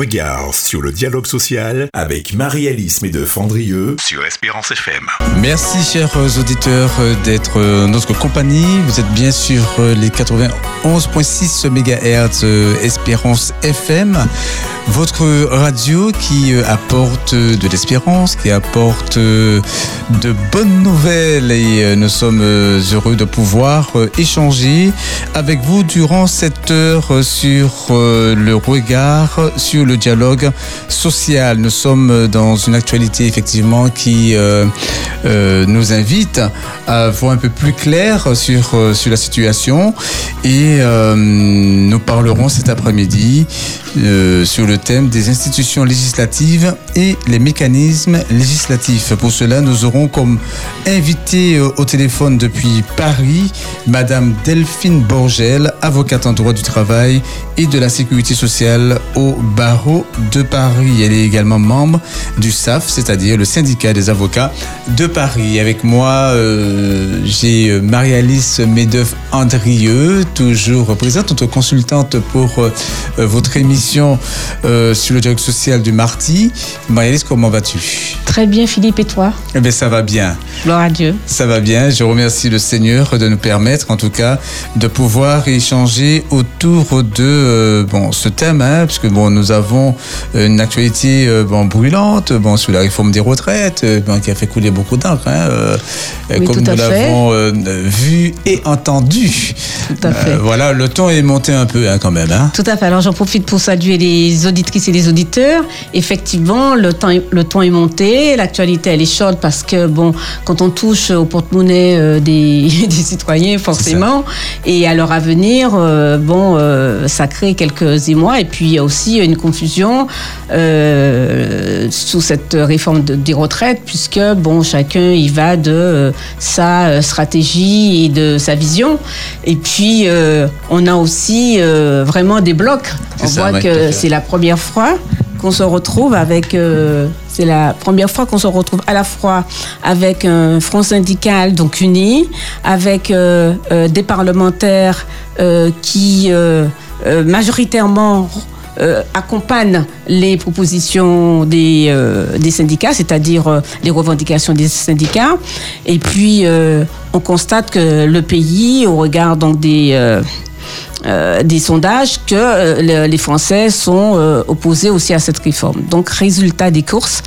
regard sur le dialogue social avec Marie-Alice Médeux-Fandrieux sur Espérance FM. Merci chers auditeurs d'être notre compagnie. Vous êtes bien sur les 91.6 MHz Espérance FM, votre radio qui apporte de l'espérance, qui apporte de bonnes nouvelles et nous sommes heureux de pouvoir échanger avec vous durant cette heure sur le regard sur le dialogue social. Nous sommes dans une actualité effectivement qui euh, euh, nous invite à voir un peu plus clair sur, euh, sur la situation et nous parlerons cet après-midi sur le thème des institutions législatives et les mécanismes législatifs. Pour cela, nous aurons comme invité au téléphone depuis Paris Madame Delphine Borgel, avocate en droit du travail et de la sécurité sociale au barreau de Paris. Elle est également membre du SAF, c'est-à-dire le syndicat des avocats de Paris. Avec moi, euh, j'ai Marie-Alice Médeuf-Andrieux, toujours présente, notre consultante pour euh, votre émission euh, sur le dialogue social du Marty. Marie-Alice, comment vas-tu? Très bien, Philippe, et toi? Eh bien, ça va bien. Gloire à Dieu. Ça va bien. Je remercie le Seigneur de nous permettre, en tout cas, de pouvoir échanger autour de bon, ce thème, hein, puisque bon, nous avons une actualité bon, brûlante bon, sur la réforme des retraites bon, qui a fait couler beaucoup d'encre, hein, comme nous l'avons vu et entendu. Tout à fait. voilà, le ton est monté un peu hein, quand même. Hein. Tout à fait. Alors j'en profite pour saluer les auditrices et les auditeurs. Effectivement, le temps, le est monté, l'actualité elle est chaude parce que bon, quand on touche au porte-monnaie des, des, citoyens, forcément, et à leur avenir, bon, ça crée quelques émois et puis il y a aussi une confusion euh, sous cette réforme de, des retraites, puisque bon, chacun y va de sa stratégie et de sa vision. Et puis, euh, on a aussi euh, vraiment des blocs. On ça, voit ouais, que c'est la première fois qu'on se retrouve avec. c'est la première fois qu'on se retrouve à la fois avec un front syndical donc uni, avec des parlementaires qui majoritairement euh, accompagne les propositions des, euh, syndicats, c'est-à-dire euh, les revendications des syndicats. Et puis, on constate que le pays, au regard donc des... des sondages que les Français sont opposés aussi à cette réforme. Donc, résultat des courses,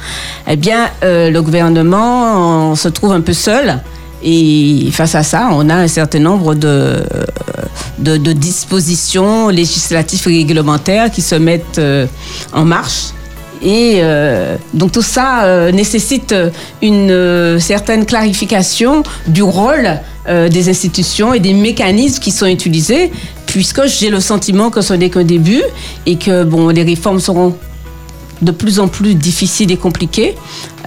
eh bien, le gouvernement se trouve un peu seul. Et face à ça, on a un certain nombre de, dispositions législatives et réglementaires qui se mettent euh, en marche. Et euh, donc tout ça euh, nécessite une certaine clarification du rôle des institutions et des mécanismes qui sont utilisés, puisque j'ai le sentiment que ce n'est qu'un début et que bon, les réformes seront de plus en plus difficile et compliqué,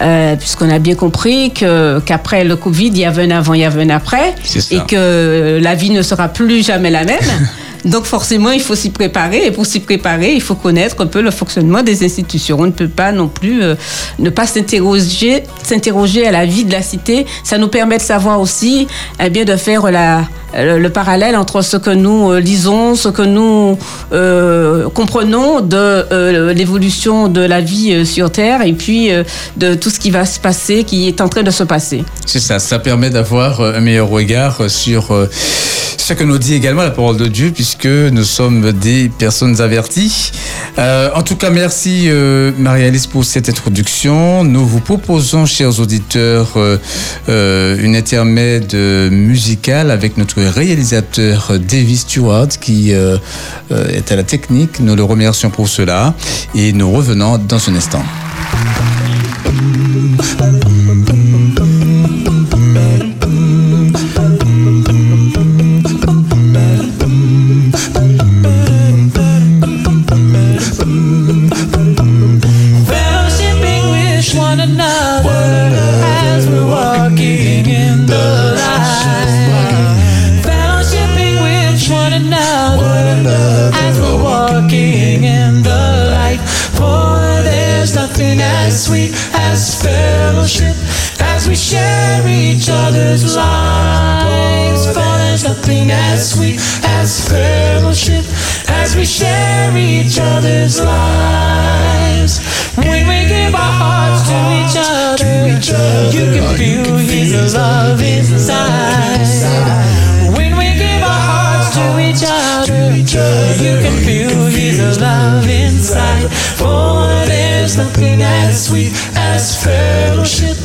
euh, puisqu'on a bien compris que, qu'après le Covid, il y avait un avant, il y avait un après, et que la vie ne sera plus jamais la même. Donc forcément, il faut s'y préparer. Et pour s'y préparer, il faut connaître un peu le fonctionnement des institutions. On ne peut pas non plus euh, ne pas s'interroger, s'interroger à la vie de la cité. Ça nous permet de savoir aussi, eh bien, de faire le, le, parallèle entre ce que nous euh, lisons, ce que nous euh, comprenons de l'évolution de la vie sur Terre et puis de tout ce qui va se passer, qui est en train de se passer. C'est ça, ça permet d'avoir un meilleur regard sur ce que nous dit également la parole de Dieu, puisque nous sommes des personnes averties. Euh, en tout cas, merci euh, Marie-Alice pour cette introduction. Nous vous proposons, chers auditeurs, euh, une intermède musicale avec notre réalisateur David Stewart qui est à la technique. Nous le remercions pour cela et nous revenons dans un instant. share each other's lives. For there's nothing as sweet as fellowship as we share each other's lives. When we give our hearts to each other, you can oh, feel, his, love inside. When we give our hearts to each other, you can oh, feel his love inside. For there's nothing as sweet as fellowship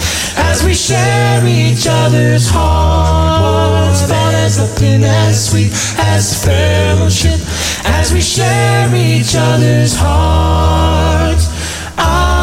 as we share each other's hearts. For there's nothing as sweet as fellowship as we share each other's hearts. Ah,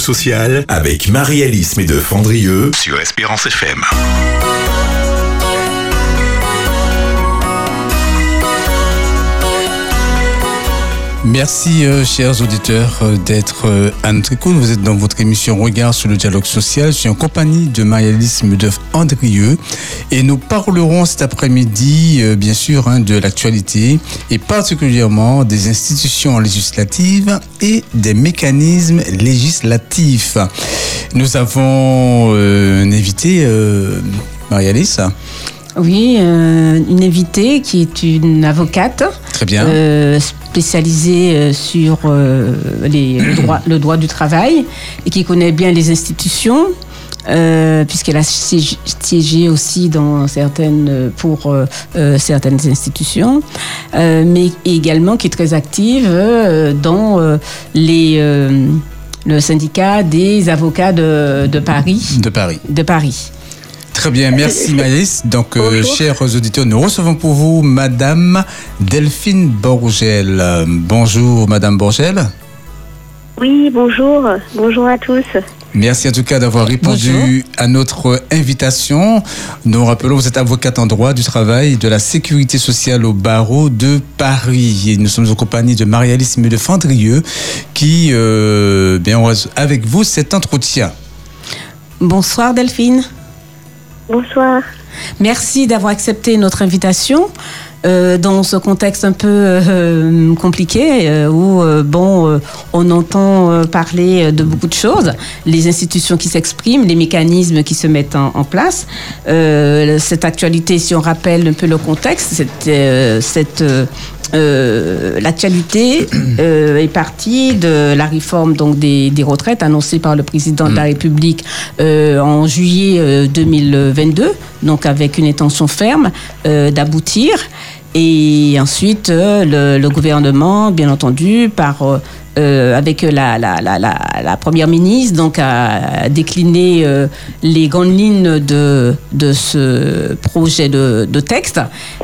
dialogue social avec Marie-Alice de Fandrieux sur Espérance FM. Merci, euh, chers auditeurs, euh, d'être euh, à notre écoute. Vous êtes dans votre émission Regard sur le dialogue social. Je suis en compagnie de Marie-Alice de Andrieux et nous parlerons cet après-midi, bien sûr, hein, de l'actualité et particulièrement des institutions législatives et des mécanismes législatifs. Nous avons un invité, Marie-Alice. Oui, euh, une invitée qui est une avocate Très bien. euh, spécialisée euh, sur euh, les- le, droit, le droit du travail et qui connaît bien les institutions. puisqu'elle a siég- siégé aussi dans certaines pour certaines institutions, mais également qui est très active dans les le syndicat des avocats de, de Paris, De Paris. de Paris. Très bien, merci Maïs. Donc, euh, chers auditeurs, nous recevons pour vous Madame Delphine Borgel. Bonjour Madame Borgel. Oui, bonjour. Bonjour à tous. Merci en tout cas d'avoir répondu à notre invitation. Nous rappelons, vous êtes avocate en droit du travail et de la sécurité sociale au barreau de Paris. Et nous sommes en compagnie de Marie-Alice de Fandrieux qui, euh, bien, avec vous cet entretien. Bonsoir Delphine. Bonsoir. Merci d'avoir accepté notre invitation. Euh, dans ce contexte un peu euh, compliqué euh, où bon on entend parler de beaucoup de choses, les institutions qui s'expriment, les mécanismes qui se mettent en, en place. Cette actualité, si on rappelle un peu le contexte, cette, cette euh, l'actualité euh, est partie de la réforme donc des, des retraites annoncée par le président de la République euh, en juillet euh, 2022, donc avec une intention ferme d'aboutir. Et ensuite, euh, le, le gouvernement, bien entendu, par euh, avec la, première ministre, donc a décliné euh, les grandes lignes de, ce projet de, texte,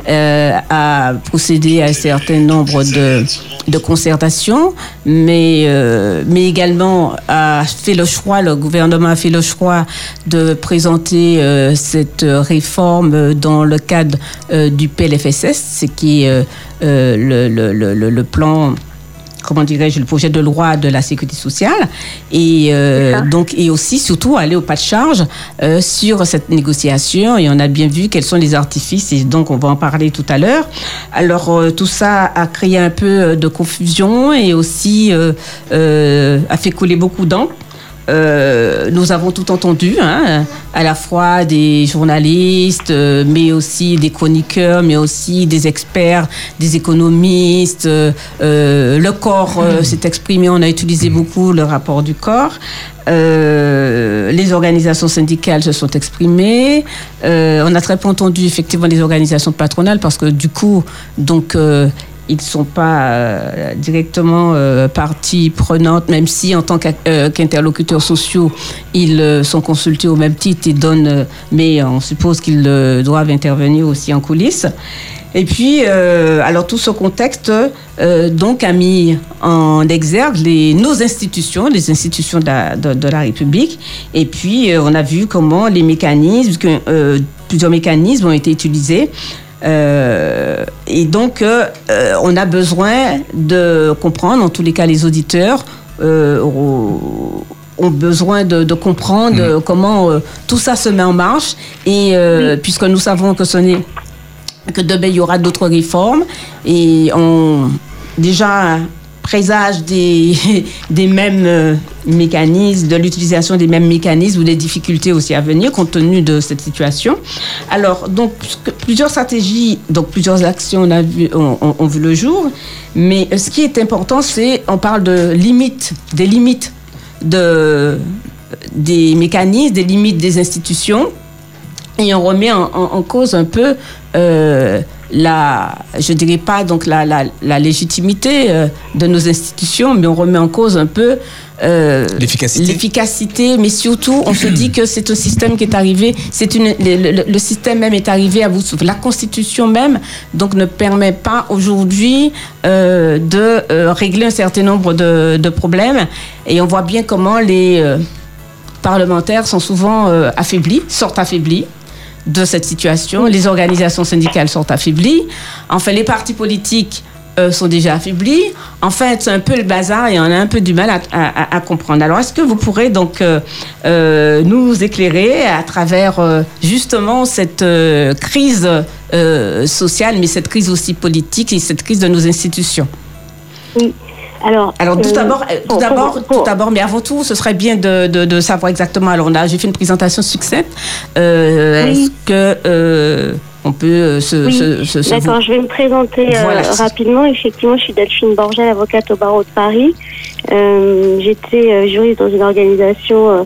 euh, a procédé à un certain nombre de, concertations, mais, euh, mais également a fait le choix, le gouvernement a fait le choix de présenter cette réforme dans le cadre du PLFSS, ce qui est le plan comment dirais-je, le projet de loi de la sécurité sociale et euh, donc et aussi surtout aller au pas de charge euh, sur cette négociation et on a bien vu quels sont les artifices et donc on va en parler tout à l'heure. Alors euh, tout ça a créé un peu de confusion et aussi a fait couler beaucoup d'encre. Euh, nous avons tout entendu, hein, à la fois des journalistes, euh, mais aussi des chroniqueurs, mais aussi des experts, des économistes. euh, le corps euh, s'est exprimé, on a utilisé beaucoup le rapport du corps. Les organisations syndicales se sont exprimées. On a très peu entendu effectivement les organisations patronales parce que du coup, donc ils ne sont pas euh, directement euh, partie prenante, même si en tant euh, qu'interlocuteurs sociaux, ils euh, sont consultés au même titre et donnent, mais on suppose qu'ils doivent intervenir aussi en coulisses. Et puis, alors tout ce contexte donc a mis en exergue nos institutions, les institutions de la, République. Et puis, on a vu comment les mécanismes, plusieurs mécanismes ont été utilisés. Euh, et donc, euh, euh, on a besoin de comprendre, en tous les cas, les auditeurs euh, ont besoin de, de comprendre euh, comment tout ça se met en marche. Et puisque nous savons que ce n'est que demain il y aura d'autres réformes et on déjà présage des, mêmes euh, mécanismes, de l'utilisation des mêmes mécanismes ou des difficultés aussi à venir compte tenu de cette situation. Alors, donc, plusieurs stratégies, donc plusieurs actions ont, vu le jour, mais euh, ce qui est important, c'est, on parle de limites, des limites de, des mécanismes, des limites des institutions et on remet en cause un peu euh, la, je dirais pas donc la, la, la légitimité euh, de nos institutions, mais on remet en cause un peu euh, L'efficacité. l'efficacité, mais surtout on se dit que c'est un système qui est arrivé, c'est une, le, le- le système même est arrivé à de souffle. La Constitution même donc ne permet pas aujourd'hui euh, de euh, régler un certain nombre de, de problèmes, et on voit bien comment les parlementaires sont souvent affaiblis, sortent affaiblis de cette situation. Les organisations syndicales sont affaiblies. Enfin, les partis politiques euh, sont déjà affaiblis. En fait, c'est un peu le bazar et on a un peu du mal à, comprendre. Alors, est-ce que vous pourrez donc euh, euh, nous éclairer à travers justement cette crise sociale, mais cette crise aussi politique et cette crise de nos institutions? Alors, alors tout euh, d'abord, euh, tout d'abord, tout d'abord, mais avant tout, ce serait bien de, de, de savoir exactement. Alors là, j'ai fait une présentation succincte. Euh, Oui. Est-ce que euh, on peut se, Oui, se, se- se- D'accord, je vais me présenter euh, rapidement. Effectivement, je suis Delphine Borgel, avocate au barreau de Paris. J'étais juriste dans une organisation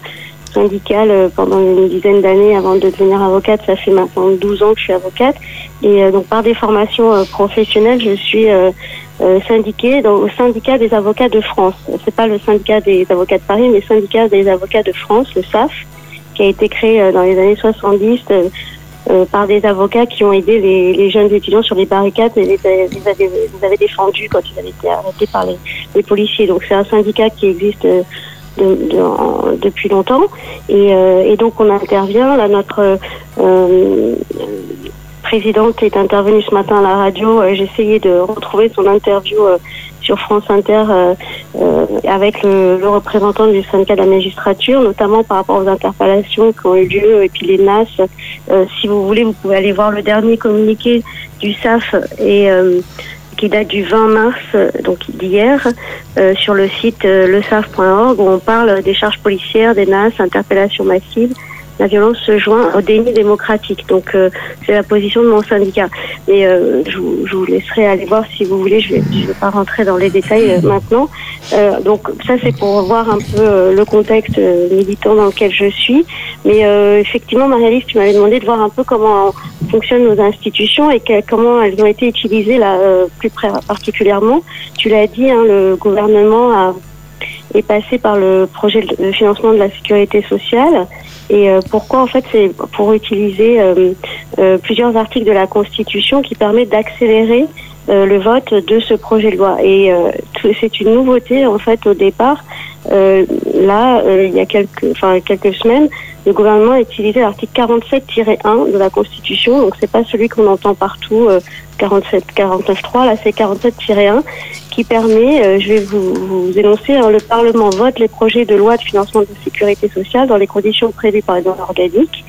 syndicale pendant une dizaine d'années avant de devenir avocate. Ça fait maintenant 12 ans que je suis avocate. Et donc, par des formations professionnelles, je suis euh, syndiquée dans, au syndicat des avocats de France. C'est pas le syndicat des avocats de Paris, mais le syndicat des avocats de France, le SAF, qui a été créé euh, dans les années 70 euh, par des avocats qui ont aidé les, jeunes étudiants sur les barricades et les, avaient, défendus quand ils avaient été arrêtés par les, policiers. Donc c'est un syndicat qui existe depuis longtemps et, et donc on intervient. Là, notre présidente est intervenue ce matin à la radio. Euh, J'ai essayé de retrouver son interview euh, sur France Inter euh, avec le, représentant du syndicat de la magistrature, notamment par rapport aux interpellations qui ont eu lieu et puis les NAS. Si vous voulez, vous pouvez aller voir le dernier communiqué du SAF et qui date du 20 mars, donc d'hier, sur le site euh, lesaf.org où on parle des charges policières, des NAS, interpellations massives la violence se joint au déni démocratique. Donc euh, c'est la position de mon syndicat. Mais euh, je, vous, laisserai aller voir si vous voulez. Je ne vais, pas rentrer dans les détails euh, maintenant. Donc ça c'est pour voir un peu le contexte militant dans lequel je suis. Mais effectivement, Marie-Alice, tu m'avais demandé de voir un peu comment fonctionnent nos institutions et comment elles ont été utilisées là plus particulièrement. Tu l'as dit, hein, le gouvernement est passé par le projet de financement de la sécurité sociale. Et euh, pourquoi en fait c'est pour utiliser euh, euh, plusieurs articles de la Constitution qui permettent d'accélérer le vote de ce projet de loi. Et c'est une nouveauté en fait au départ. Là, il y a quelques, enfin quelques semaines, le gouvernement a utilisé l'article 47-1 de la Constitution. Donc c'est pas celui qu'on entend partout, euh, 47, 49.3. Là, c'est 47-1 qui permet, euh, je vais vous, énoncer, hein, le Parlement vote les projets de loi de financement de sécurité sociale dans les conditions prévues par les normes organiques.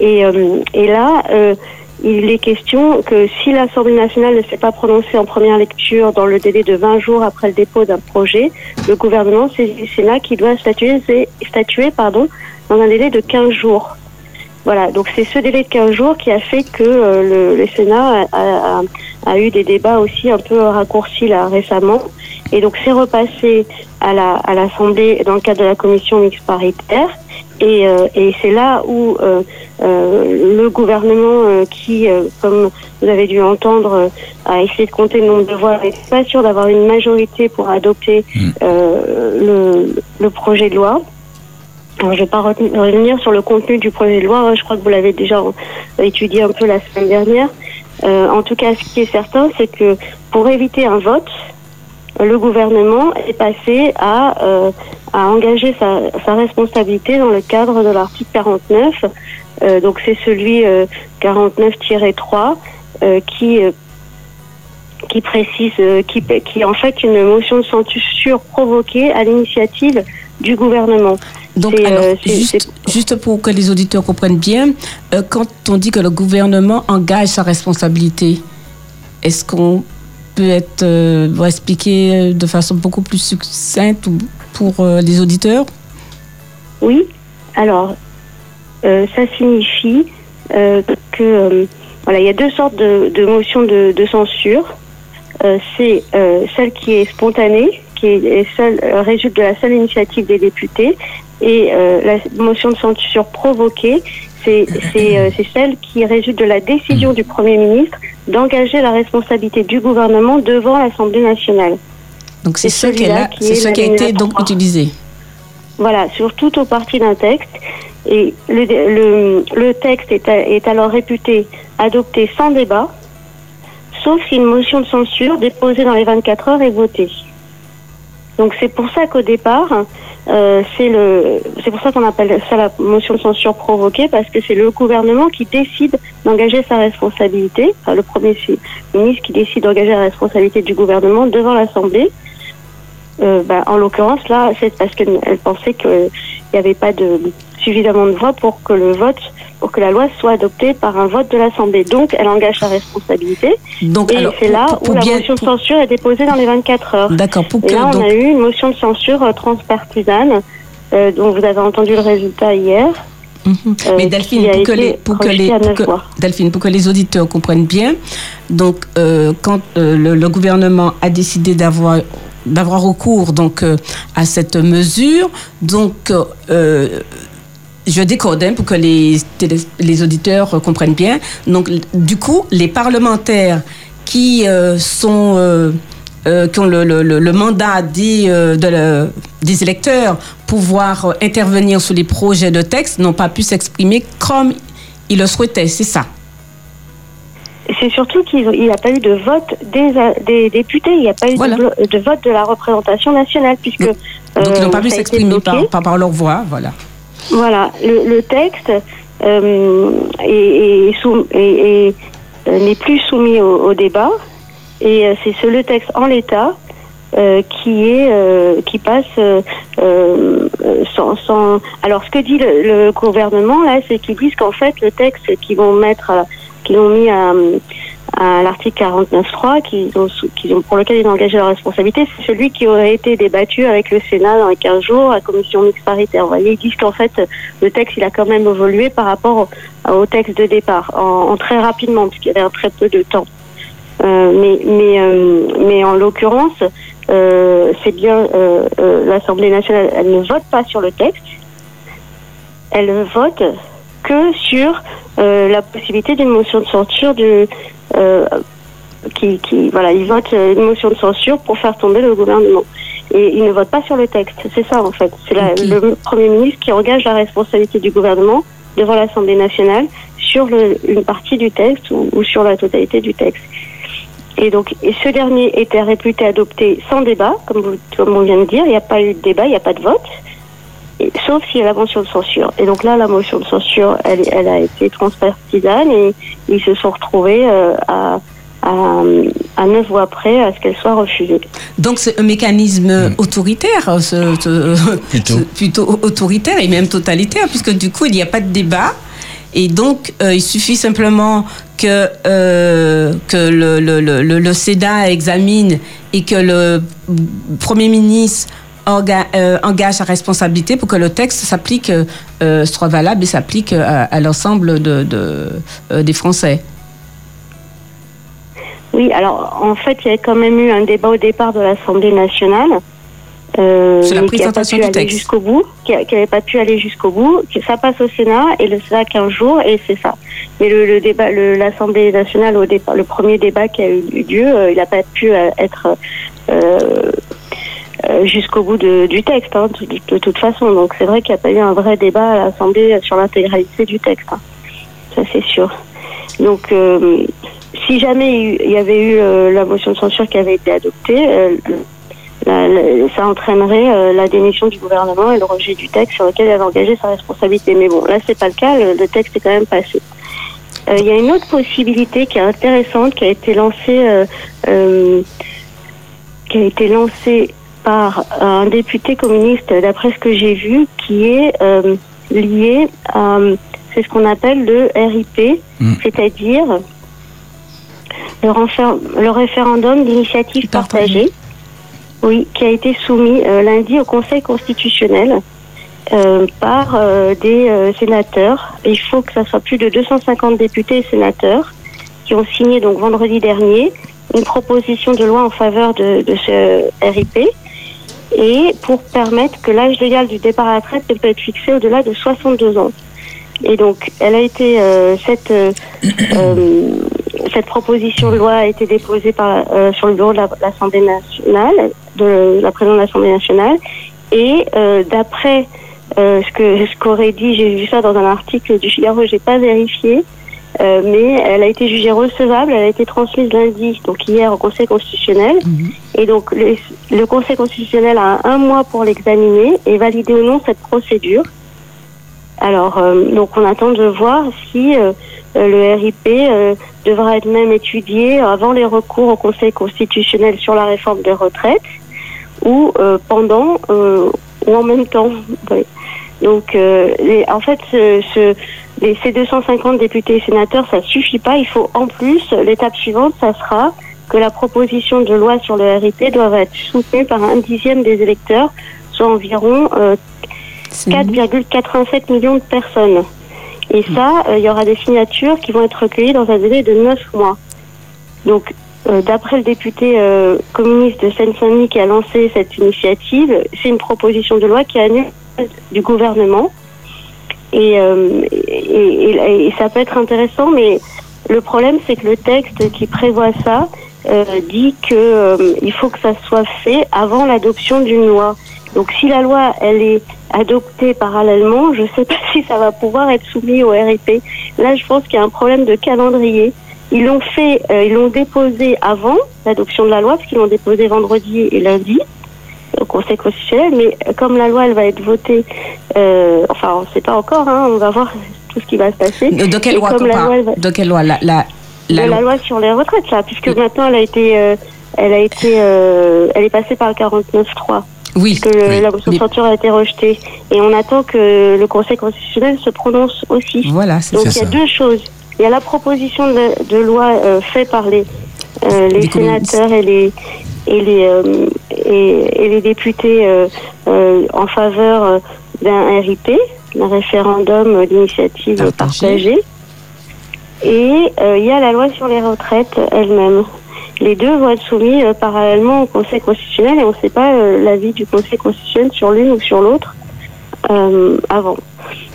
Et, euh, là, euh, il est question que si l'Assemblée nationale ne s'est pas prononcée en première lecture dans le délai de 20 jours après le dépôt d'un projet, le gouvernement, c'est le Sénat qui doit statuer, statuer pardon, dans un délai de 15 jours. Voilà, donc c'est ce délai de 15 jours qui a fait que euh, le, le Sénat a, a- a eu des débats aussi un peu raccourcis là récemment. Et donc c'est repassé à la à l'Assemblée dans le cadre de la commission mixte paritaire. Et, euh, et c'est là où euh, euh, le gouvernement, euh, qui, euh, comme vous avez dû entendre, euh, a essayé de compter le nombre de voix, n'est pas sûr d'avoir une majorité pour adopter euh, le, le projet de loi. Je ne vais pas revenir sur le contenu du projet de loi. Je crois que vous l'avez déjà euh, étudié un peu la semaine dernière. Euh, en tout cas, ce qui est certain, c'est que pour éviter un vote, le gouvernement est passé à, euh, à engager sa, sa responsabilité dans le cadre de l'article 49. Euh, donc c'est celui euh, 49-3 euh, qui euh, qui précise, euh, qui, qui est en fait une motion de censure provoquée à l'initiative du gouvernement. Donc, alors, euh, juste, juste pour que les auditeurs comprennent bien, euh, quand on dit que le gouvernement engage sa responsabilité, est-ce qu'on peut être euh, expliquer de façon beaucoup plus succincte ou- pour euh, les auditeurs? Oui, alors ça signifie que voilà, il y a deux sortes de, de motions de, de censure. C'est celle qui est spontanée, qui est, est seule, résulte de la seule initiative des députés, et euh, la motion de censure provoquée, c'est euh, c'est celle qui résulte de la décision du Premier ministre d'engager la responsabilité du gouvernement devant l'Assemblée nationale. Donc c'est ce qui, ce a été donc 3. utilisé. Voilà, sur tout ou partie d'un texte. Et le, le, le texte est, est alors réputé adopté sans débat, sauf si une motion de censure déposée dans les 24 heures est votée. Donc c'est pour ça qu'au départ, euh, c'est le, c'est pour ça qu'on appelle ça la motion de censure provoquée, parce que c'est le gouvernement qui décide d'engager sa responsabilité, enfin, le premier ministre qui décide d'engager la responsabilité du gouvernement devant l'Assemblée. Euh, bah, en l'occurrence, là, c'est parce qu'elle elle pensait qu'il n'y avait pas de suffisamment de voix pour que le vote, pour que la loi soit adoptée par un vote de l'Assemblée. Donc, elle engage sa responsabilité. Donc, Et c'est là pour- pour où la motion de censure est déposée dans les 24 heures. D'accord, pour Et que là, on donc, a eu une motion de censure euh, transpartisane, euh, dont vous avez entendu le résultat hier. Mhm. euh, Mais Delphine, pour que, les, pour, que rejeté les, à pour neuf que- voix. Delphine, pour que les auditeurs comprennent bien, donc euh, quand le, le gouvernement a décidé d'avoir d'avoir recours donc euh, à cette mesure, donc euh, je décode hein, pour que les, les auditeurs comprennent bien. Donc du coup, les parlementaires qui euh, sont euh, euh, qui ont le, le- mandat des, de le- des électeurs pouvoir intervenir sur les projets de texte n'ont pas pu s'exprimer comme ils le souhaitaient, c'est ça. C'est surtout qu'il n'y a pas eu de vote des, des députés, il n'y a pas eu Voilà. de, vote de la représentation nationale, puisque. Donc, Donc ils n'ont pas pu s'exprimer par, par, par leur voix, voilà. Voilà, le, le texte euh, est, est euh, n'est plus soumis au, débat. Et euh, c'est ce, le texte en l'état qui est qui passe sans, sans- Alors ce que dit le, le gouvernement là, c'est qu'ils disent qu'en fait le texte qu'ils vont mettre, qu'ils ont mis à, à l'article 49.3 qu'ils ont, qu'ils ont, pour lequel ils ont engagé leur responsabilité, c'est celui qui aurait été débattu avec le Sénat dans les 15 jours à commission mixte paritaire. Vous voyez, ils disent qu'en fait, le texte, il a quand même évolué par rapport au, texte de départ, en, très rapidement, puisqu'il y avait un très peu de temps. Euh, mais, mais, euh, mais en l'occurrence, euh, c'est bien l'Assemblée nationale, elle ne vote pas sur le texte, elle vote que sur la possibilité d'une motion de censure du, euh, qui, qui, voilà, ils votent euh, une motion de censure pour faire tomber le gouvernement. Et ils ne votent pas sur le texte. C'est ça, en fait. C'est le Premier ministre qui engage la responsabilité du gouvernement devant l'Assemblée nationale sur le- une partie du texte ou, ou sur la totalité du texte. Et donc, et ce dernier était réputé adopté sans débat, comme, vous- comme on vient de dire. Il n'y a pas eu de débat, il n'y a pas de vote. Sauf s'il y a la motion de censure. Et donc là, la motion de censure, elle, elle a été transpartisane et ils se sont retrouvés euh, à, à, à neuf voix près à ce qu'elle soit refusée. Donc c'est un mécanisme autoritaire, ce- ce- Plutôt. ce- plutôt autoritaire et même totalitaire, puisque du coup il n'y a pas de débat. Et donc, euh, il suffit simplement que, euh, que le, le, le, le- le Sénat examine et que le Premier ministre euh, engage sa responsabilité pour que le texte s'applique, euh, soit valable et s'applique à, à l'ensemble de, de, euh, des Français. Oui, alors en fait, il y a quand même eu un débat au départ de l'Assemblée nationale. Euh, Sur la mais qui a pas présentation pu du aller texte. jusqu'au bout, qui n'avait pas pu aller jusqu'au bout. Ça passe au Sénat et le Sénat 15 jours et c'est ça. Mais le, le débat, le- l'Assemblée nationale au départ, le premier débat qui a eu lieu, euh, il n'a pas pu euh, être euh, euh, jusqu'au bout de- du texte, hein, de, toute façon. Donc c'est vrai qu'il n'y a pas eu un vrai débat à l'Assemblée sur l'intégralité du texte. hein. Ça c'est sûr. Donc euh, si jamais il y avait eu euh, la motion de censure qui avait été adoptée, euh, ça entraînerait euh, la démission du gouvernement et le rejet du texte sur lequel il avait engagé sa responsabilité. Mais bon, là c'est pas le cas, le, texte est quand même passé. Euh, Il y a une autre possibilité qui est intéressante, qui a été lancée, euh, euh, qui a été lancée par un député communiste, d'après ce que j'ai vu, qui est euh, lié à, c'est ce qu'on appelle le RIP, Mm. c'est-à-dire le, référendum d'initiative Partagée. oui, qui a été soumis euh, lundi au Conseil constitutionnel euh, par euh, des sénateurs. Il faut que ça soit plus de 250 députés et sénateurs qui ont signé donc vendredi dernier une proposition de loi en faveur de, de ce RIP et pour permettre que l'âge légal du départ à la retraite ne peut être fixé au-delà de 62 ans. Et donc, elle a été euh, cette euh, euh, cette proposition de loi a été déposée par, sur le bureau de la- l'Assemblée nationale, de la présidente de l'Assemblée nationale, et d'après ce que ce qu'aurait dit, j'ai vu ça dans un article du Figaro, j'ai pas vérifié, euh, mais elle a été jugée recevable, elle a été transmise lundi, donc hier au Conseil constitutionnel, et donc le, le Conseil constitutionnel a un mois pour l'examiner et valider ou non cette procédure. Alors, euh, donc on attend de voir si euh, le RIP devra être même étudié avant les recours au Conseil constitutionnel sur la réforme des retraites ou pendant ou en même temps. Donc, euh, les- en fait, ce, ce- les, ces 250 députés et sénateurs, ça suffit pas. Il faut en plus, l'étape suivante, ça sera que la proposition de loi sur le RIP doit être soutenue par un dixième des électeurs, soit environ euh, 4,87 millions de personnes. Et ça, euh, il y aura des signatures qui vont être recueillies dans un délai de 9 mois. Donc, euh, d'après le député euh, communiste de Seine-Saint-Denis qui a lancé cette initiative, c'est une proposition de loi qui annule du gouvernement. Et, euh, et ça peut être intéressant, mais le problème, c'est que le texte qui prévoit ça euh, dit que euh, il faut que ça soit fait avant l'adoption d'une loi. Donc, si la loi, elle est adoptée parallèlement, je ne sais pas si ça va pouvoir être soumis au RIP. Là, je pense qu'il y a un problème de calendrier. Ils l'ont fait, euh, ils l'ont déposé avant l'adoption de la loi, parce qu'ils l'ont déposé vendredi et lundi au Conseil constitutionnel, mais comme la loi, elle va être votée, euh, enfin, on ne sait pas encore, hein, on va voir tout ce qui va se passer. De quelle Et loi la loi, va- De quelle loi la, la, de la la loi- sur les retraites, là, puisque maintenant, elle a été, euh, elle a été, euh, elle est passée par le 49.3 Oui. que Oui. la motion de censure a été rejetée. Et on attend que le Conseil constitutionnel se prononce aussi. Voilà, c'est Donc il y a ça. deux choses. il y a la proposition de, de loi euh, faite par les, euh, les sénateurs et les et les euh, et, et les députés euh, euh, en faveur d'un RIP, d'un référendum d'initiative Partagée. Et il y a la loi sur les retraites elle-même. Les deux vont être soumis euh, parallèlement au Conseil constitutionnel et on ne sait pas euh, l'avis du Conseil constitutionnel sur l'une ou sur l'autre euh, avant.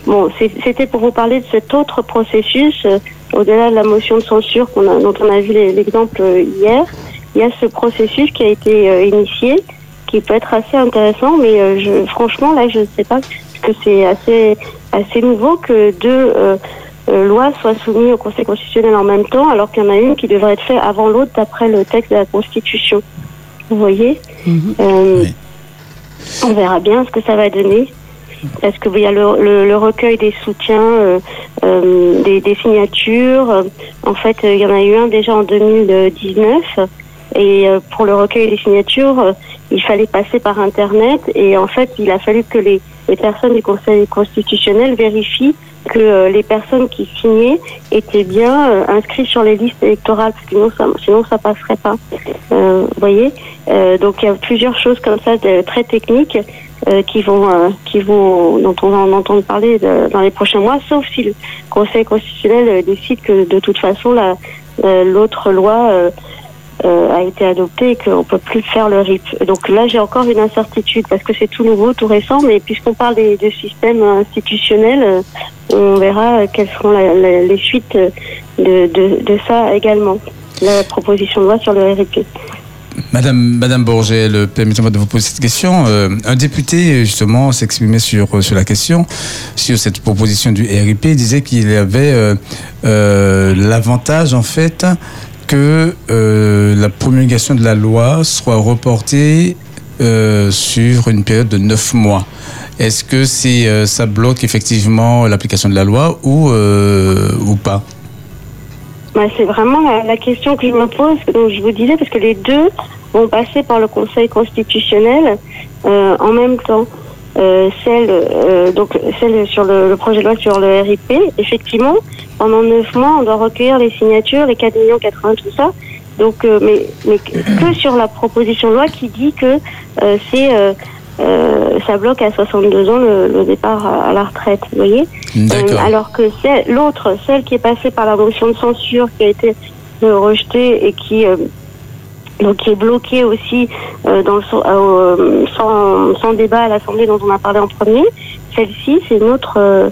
Bon, c'était pour vous parler de cet autre processus, au-delà de la motion de censure a, dont on a vu l'exemple hier. Il y a ce processus qui a été euh, initié, qui peut être assez intéressant, mais euh, je, franchement, là, je ne sais pas, parce que c'est assez, assez nouveau que deux euh, euh, lois soient soumises au Conseil constitutionnel en même temps, alors qu'il y en a une qui devrait être faite avant l'autre d'après le texte de la Constitution. Vous voyez? Mhm. Euh, Oui. On verra bien ce que ça va donner. Parce qu'il y a le, le- le recueil des soutiens, euh, euh, des, des signatures. En fait, il y en a eu un déjà en 2019. Et euh, pour le recueil des signatures, euh, il fallait passer par Internet. Et en fait, il a fallu que les, les personnes du Conseil constitutionnel vérifient que euh, les personnes qui signaient étaient bien inscrites sur les listes électorales, sinon ça, sinon ça passerait pas. Voyez Euh, Donc il y a plusieurs choses comme ça de, très techniques euh, qui vont, qui vont, dont on va en entendre parler dans les prochains mois, sauf si le Conseil constitutionnel décide que de toute façon la- l'autre loi a été adoptée et qu'on peut plus faire le RIP. Donc là, j'ai encore une incertitude parce que c'est tout nouveau, tout récent, mais puisqu'on parle des, systèmes institutionnels, euh, on verra euh, quelles seront les suites euh, de, ça également. La proposition de loi sur le RIP. Madame, Madame euh, permettez-moi de vous poser cette question. Euh, un député, justement, s'exprimait sur, euh, sur la question, sur cette proposition du RIP, disait qu'il avait euh, euh, l'avantage, en fait, que euh, la promulgation de la loi soit reportée euh, sur une période de neuf mois. Est-ce que c'est, euh, ça bloque effectivement l'application de la loi ou, ou pas? Bah, c'est vraiment la, question que je me pose, donc je vous disais, parce que les deux vont passer par le Conseil constitutionnel en même temps. Euh, celle, euh, donc celle sur le, le projet de loi sur le RIP, effectivement, pendant neuf mois, on doit recueillir les signatures, les 4 millions 80, tout ça. Donc, euh, mais, mais que sur la proposition de loi qui dit que euh, c'est euh, euh, ça bloque à 62 ans le, le départ à, à la retraite, vous voyez alors que c'est- l'autre, celle qui est passée par la motion de censure, qui a été rejetée et qui, euh, donc, qui est bloquée aussi euh, dans le, euh, sans, sans débat à l'Assemblée dont on a parlé en premier, celle-ci, c'est une autre, euh,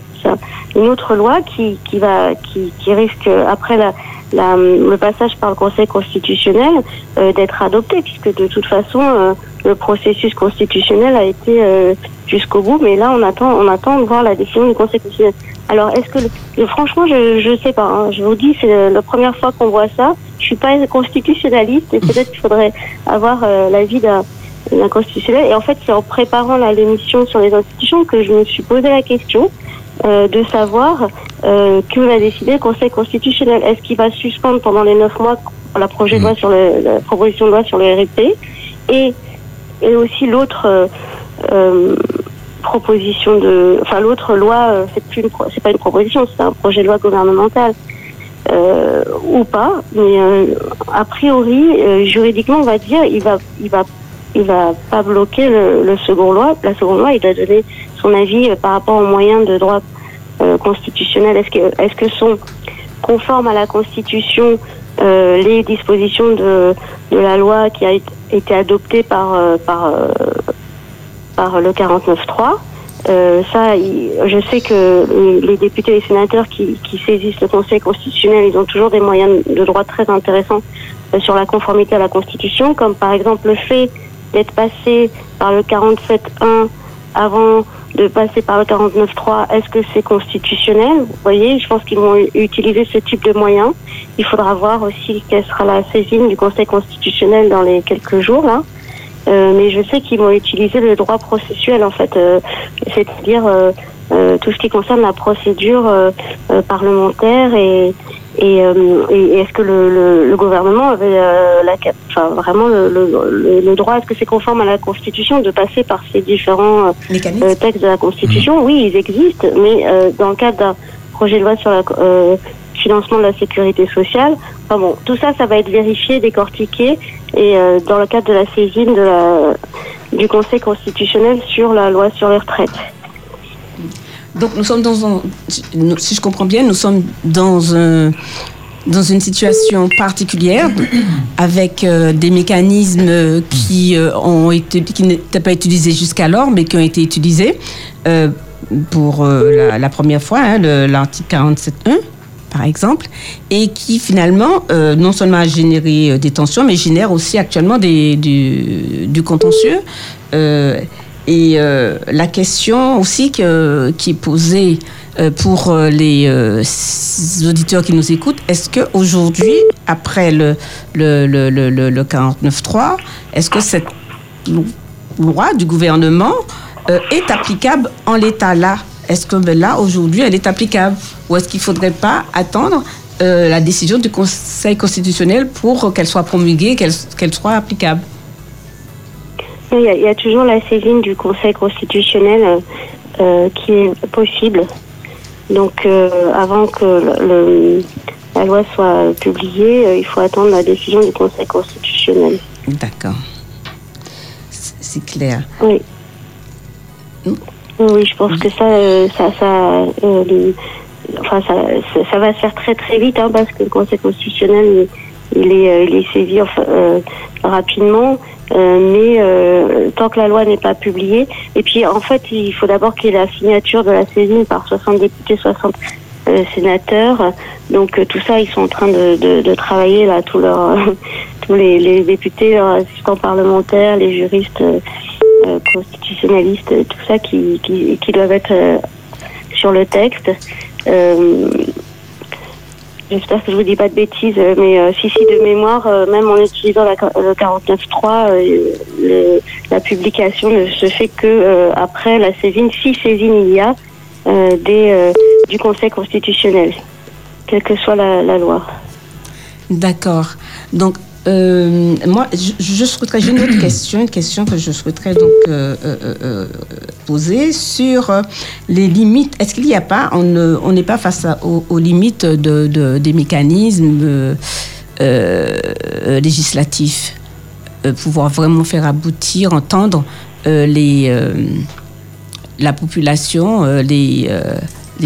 une autre loi qui, qui, va, qui, qui risque, après la, la, le passage par le Conseil constitutionnel, euh, d'être adoptée, puisque de toute façon, euh, le processus constitutionnel a été euh, jusqu'au bout, mais là, on attend, on attend de voir la décision du Conseil constitutionnel. Alors, est-ce que, franchement, je je sais pas. hein. je vous dis, c'est la première fois qu'on voit ça. Je suis pas constitutionnaliste et peut-être qu'il faudrait avoir euh, l'avis d'un d'un constitutionnel. Et en fait, c'est en préparant l'émission sur les institutions que je me suis posé la question euh, de savoir euh, que va décider le Conseil constitutionnel. Est-ce qu'il va suspendre pendant les neuf mois la projet de loi sur le, la proposition de loi sur le RIP et et aussi l'autre euh, proposition de, enfin l'autre loi, euh, c'est plus c'est pas une proposition, c'est un projet de loi gouvernemental euh, ou pas, mais euh, a priori juridiquement on va dire il va il va il va pas bloquer le, le second loi, la seconde loi, il doit donner son avis par rapport aux moyens de droit constitutionnel. Est-ce que est-ce que sont conformes à la Constitution les dispositions de, de la loi qui a été- adoptée par par par le 49.3. Euh, ça, je sais que les, députés et les sénateurs qui, qui saisissent le Conseil constitutionnel, ils ont toujours des moyens de droit très intéressants euh, sur la conformité à la Constitution, comme par exemple le fait d'être passé par le 47.1 avant de passer par le 49.3. Est-ce que c'est constitutionnel? Vous voyez, je pense qu'ils vont utiliser ce type de moyens. Il faudra voir aussi quelle sera la saisine du Conseil constitutionnel dans les quelques jours là. Euh, mais je sais qu'ils vont utiliser le droit processuel en fait, euh, c'est-à-dire euh, euh, tout ce qui concerne la procédure euh, euh, parlementaire et et, euh, est-ce que le, le, le gouvernement avait euh, la enfin vraiment le, le, le- le droit est-ce que c'est conforme à la Constitution de passer par ces différents textes de la Constitution? Oui, ils existent, mais euh, dans le cadre d'un projet de loi sur la euh, financement de la sécurité sociale. Bon, tout ça, ça va être vérifié, décortiqué, et euh, dans le cadre de la saisine du Conseil constitutionnel sur la loi sur les retraites. Donc nous sommes dans un, si je comprends bien, nous sommes dans un dans une situation particulière avec euh, des mécanismes qui euh, ont été qui n'étaient pas utilisés jusqu'alors mais qui ont été utilisés pour la, première fois hein, le- l'article 47.1 par exemple et qui finalement euh, non seulement a généré euh, des tensions mais génère aussi actuellement du, contentieux. Euh, et la question aussi que, qui est posée pour les auditeurs qui nous écoutent, est-ce qu'aujourd'hui, après le, le, le, le, le- le 49.3, est-ce que cette lo- loi du gouvernement est applicable en l'état là? Est-ce que ben, là, aujourd'hui, elle est applicable Ou est-ce qu'il ne faudrait pas attendre euh, la décision du Conseil constitutionnel pour qu'elle soit promulguée, qu'elle soit applicable? Il y, a, il y a toujours la saisine du Conseil constitutionnel euh, euh, qui est possible. Donc, euh, avant que le, le- la loi soit publiée, il faut attendre la décision du Conseil constitutionnel. D'accord. C'est c'est clair. Oui. Oui, je pense que ça, euh, ça, ça, euh, enfin, ça, ça, va se faire très très vite, hein, parce que le Conseil constitutionnel, il, est, euh, il est saisi rapidement, mais tant que la loi n'est pas publiée, et puis en fait, il faut d'abord qu'il y ait la signature de la saisine par 60 députés, 60 euh, sénateurs. Donc tout ça, ils sont en train de, de, de travailler là, tous leurs, tous les, les députés, leurs assistants parlementaires, les juristes. Euh, constitutionnalistes, tout ça qui, qui, doivent être euh, sur le texte. Euh, J'espère que je vous dis pas de bêtises, mais si, si, de mémoire, même en utilisant la, le 49.3, euh, le- la publication ne se fait que après la saisine, si saisine il y a, des, du Conseil constitutionnel, quelle que soit la, la loi. D'accord. Donc, euh, moi, je, je souhaiterais, j'ai une autre question, une question que je souhaiterais donc euh, euh, poser sur les limites. Est-ce qu'il n'y a pas, on ne- on n'est pas face aux, limites de, de- des mécanismes législatifs, pouvoir vraiment faire aboutir, entendre la population, les,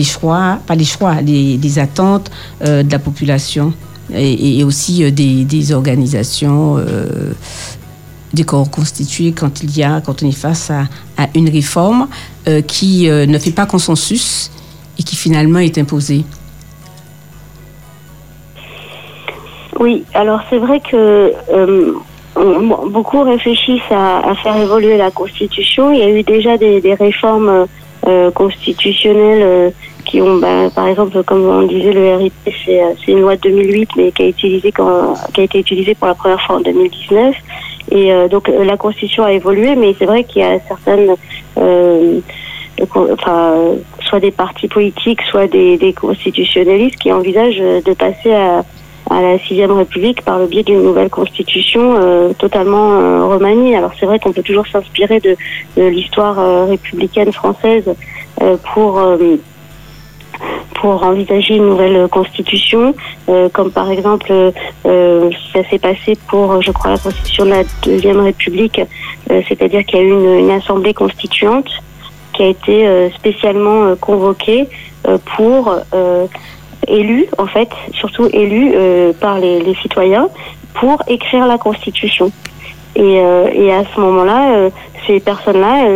choix, pas les choix, les, attentes de la population? Et, aussi euh, des, organisations, euh, des corps constitués quand il y a, quand on est face à, une réforme euh, qui euh, ne fait pas consensus et qui finalement est imposée. Oui, alors c'est vrai que beaucoup réfléchissent à, faire évoluer la Constitution. Il y a eu déjà des, réformes constitutionnelles qui ont, bah, par exemple, comme on disait, le RIP, c'est euh, c'est une loi de 2008, mais qui a, utilisé quand, qui a été utilisée pour la première fois en 2019. Et euh, donc euh, la Constitution a évolué, mais c'est vrai qu'il y a certaines, enfin, soit des partis politiques, soit des, constitutionnalistes qui envisagent de passer à, à la sixième République par le biais d'une nouvelle constitution totalement euh, remaniée. Alors c'est vrai qu'on peut toujours s'inspirer de, l'histoire républicaine française pour pour envisager une nouvelle constitution, euh, comme par exemple euh, euh, ça s'est passé pour, je crois, la constitution de la deuxième République, c'est-à-dire qu'il y a eu une, assemblée constituante qui a été spécialement convoquée pour élus, en fait, surtout élus par les, citoyens, pour écrire la Constitution. Et, à ce moment-là, ces personnes-là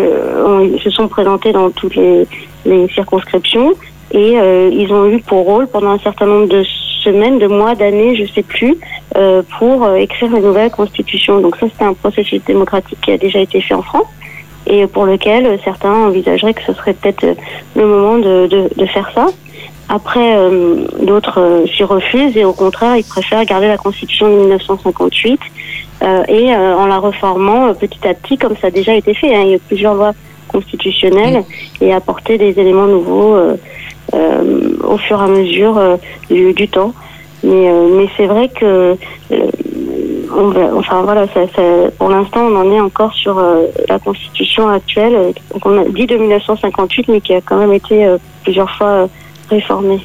se sont présentées dans toutes les circonscriptions et euh, ils ont eu pour rôle pendant un certain nombre de semaines, de mois, d'années, je sais plus, euh, pour euh, écrire une nouvelle constitution. Donc ça, c'est un processus démocratique qui a déjà été fait en France et pour lequel euh, certains envisageraient que ce serait peut-être le moment de, de, de faire ça. Après, euh, d'autres s'y refusent et au contraire, ils préfèrent garder la Constitution de 1958 euh, et euh, en la reformant euh, petit à petit, comme ça a déjà été fait. hein. Il y a eu plusieurs lois constitutionnelles et apporter des éléments nouveaux au fur et à mesure euh, du, temps. Mais, euh, mais c'est vrai que, euh, enfin voilà, pour l'instant, on en est encore sur euh, la Constitution actuelle, euh, donc on a dit de 1958, mais qui a quand même été euh, plusieurs fois euh, réformée.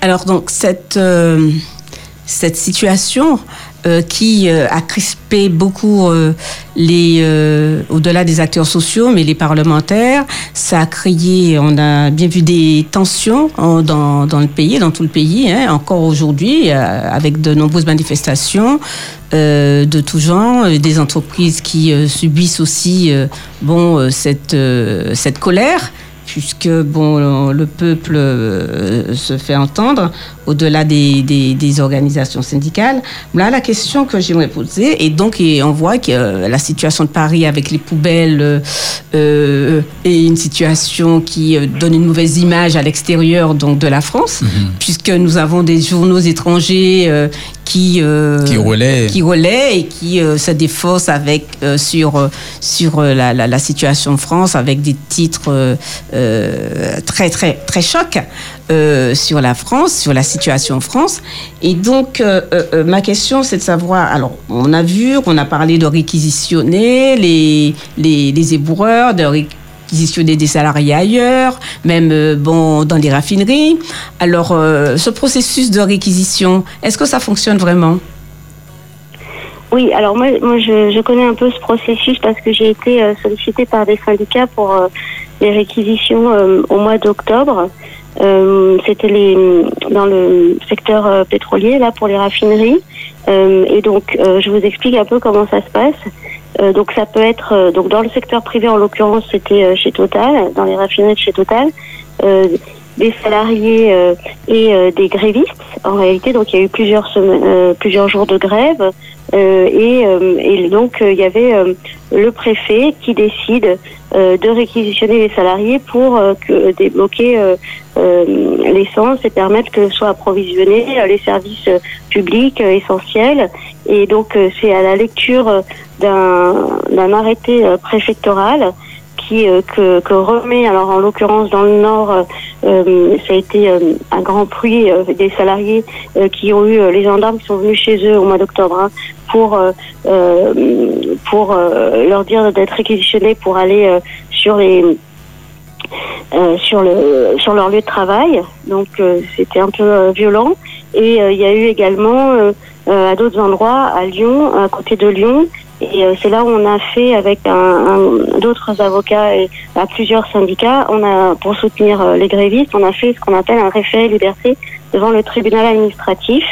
Alors donc cette euh, cette situation euh, qui euh, a crispé beaucoup euh, les euh, au-delà des acteurs sociaux, mais les parlementaires, ça a créé, on a bien vu des tensions en- dans, dans le pays, dans tout le pays, hein, encore aujourd'hui, euh, avec de nombreuses manifestations de tout genre, des entreprises qui subissent aussi bon cette cette colère puisque bon, le peuple euh, se fait entendre au-delà des, des, des organisations syndicales. Là, la question que j'aimerais poser, et donc et on voit que euh, la situation de Paris avec les poubelles euh, euh, est une situation qui donne une mauvaise image à l'extérieur donc de la France, puisque nous avons des journaux étrangers qui euh, Qui relaient. qui relaient et qui euh, se défaussent avec euh, sur euh, sur la, la, la situation de France avec des titres très très très chocs sur la France, sur la situation en France. Et donc ma question c'est de savoir. Alors on a vu, on a parlé de réquisitionner les les, les éboueurs, de réquisitionner des salariés ailleurs, même euh, bon dans les raffineries. Alors euh, ce processus de réquisition, est-ce que ça fonctionne vraiment? Oui, alors moi, moi je, connais un peu ce processus parce que j'ai été euh, sollicitée par des syndicats pour euh, les réquisitions au mois d'octobre. C'était les dans le secteur pétrolier là pour les raffineries. Et donc je vous explique un peu comment ça se passe. Euh, donc ça peut être euh, donc dans le secteur privé en l'occurrence c'était euh, chez Total, dans les raffineries de chez Total. Des salariés euh, et euh, des grévistes. En réalité donc il y a eu plusieurs semaines, euh, plusieurs jours de grève euh, et, euh, et donc euh, il y avait le préfet qui décide de réquisitionner les salariés pour que débloquer l'essence et permettre que soient approvisionnés les services publics essentiels. Et donc c'est à la lecture d'un arrêté préfectoral qui euh, que, remet alors en l'occurrence dans le nord euh, euh, ça a été un grand bruit des salariés qui ont eu les gendarmes qui sont venus chez eux au mois d'octobre hein, pour pour leur dire d'être réquisitionnés pour aller sur les sur le sur leur lieu de travail. Donc c'était un peu violent. Et il y a eu également à d'autres endroits à Lyon à côté de Lyon et euh, c'est là où on a fait avec un, un- d'autres avocats et à plusieurs syndicats, on a pour soutenir euh, les grévistes, on a fait ce qu'on appelle un référé liberté devant le tribunal administratif.